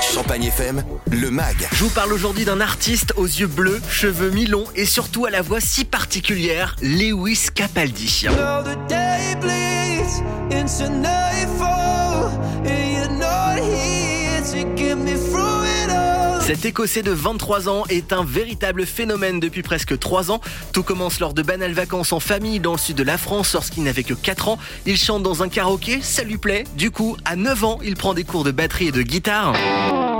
Champagne FM, le MAG. Je vous parle aujourd'hui d'un artiste aux yeux bleus, cheveux mi-longs et surtout à la voix si particulière, Lewis Capaldi. Now Cet Écossais de 23 ans est un véritable phénomène depuis presque 3 ans. Tout commence lors de banales vacances en famille dans le sud de la France lorsqu'il n'avait que 4 ans. Il chante dans un karaoké, ça lui plaît. Du coup, à 9 ans, il prend des cours de batterie et de guitare.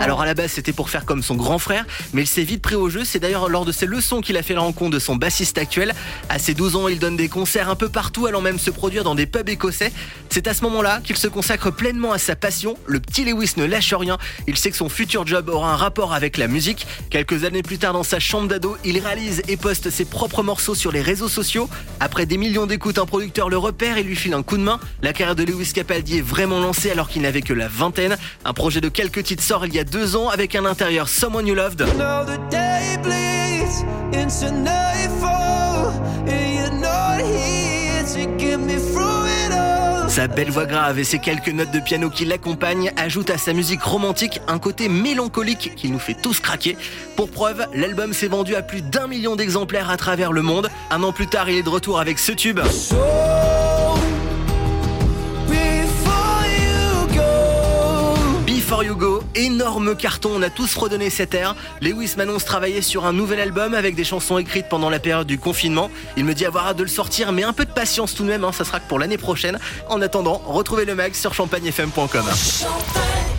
Alors à la base c'était pour faire comme son grand frère, mais il s'est vite pris au jeu. C'est d'ailleurs lors de ces leçons qu'il a fait la rencontre de son bassiste actuel. À ses 12 ans, il donne des concerts un peu partout, allant même se produire dans des pubs écossais. C'est à ce moment-là qu'il se consacre pleinement à sa passion. Le petit Lewis ne lâche rien. Il sait que son futur job aura un rapport avec la musique. Quelques années plus tard, dans sa chambre d'ado, il réalise et poste ses propres morceaux sur les réseaux sociaux. Après des millions d'écoutes, un producteur le repère et lui file un coup de main. La carrière de Lewis Capaldi est vraiment lancée alors qu'il n'avait que la vingtaine. Un projet de quelques titres sort il y a deux ans avec un intérieur Someone You Loved. Sa belle voix grave et ses quelques notes de piano qui l'accompagnent ajoutent à sa musique romantique un côté mélancolique qui nous fait tous craquer. Pour preuve, l'album s'est vendu à plus d'un million d'exemplaires à travers le monde. Un an plus tard, il est de retour avec ce tube. Before You Go, énorme carton, on a tous redonné cet air. Lewis m'annonce travailler sur un nouvel album avec des chansons écrites pendant la période du confinement. Il me dit avoir hâte de le sortir, mais un peu de patience tout de même, hein, ça sera que pour l'année prochaine. En attendant, retrouvez le mag sur champagnefm.com. Champagne